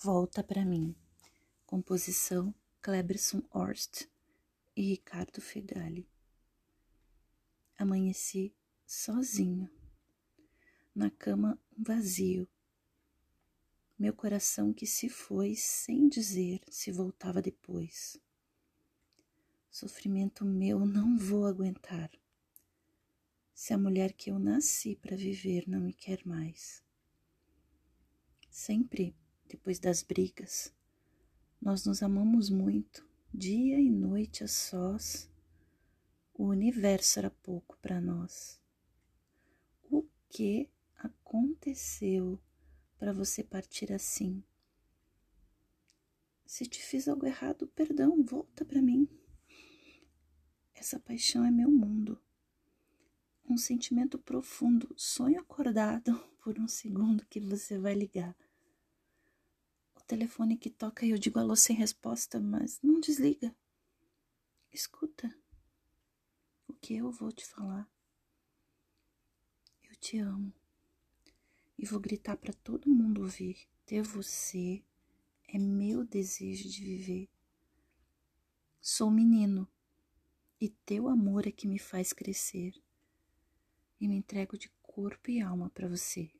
Volta para mim. Composição Kleberson Horst e Ricardo Fegali. Amanheci sozinho, na cama vazio. Meu coração que se foi sem dizer se voltava depois. Sofrimento meu não vou aguentar. Se a mulher que eu nasci para viver não me quer mais. Sempre depois das brigas. Nós nos amamos muito, dia e noite a sós. O universo era pouco para nós. O que aconteceu para você partir assim? Se te fiz algo errado, perdão, volta para mim. Essa paixão é meu mundo. Um sentimento profundo, sonho acordado por um segundo que você vai ligar telefone que toca e eu digo alô sem resposta, mas não desliga. Escuta o que eu vou te falar. Eu te amo e vou gritar para todo mundo ouvir. Ter você é meu desejo de viver. Sou menino e teu amor é que me faz crescer. E me entrego de corpo e alma para você.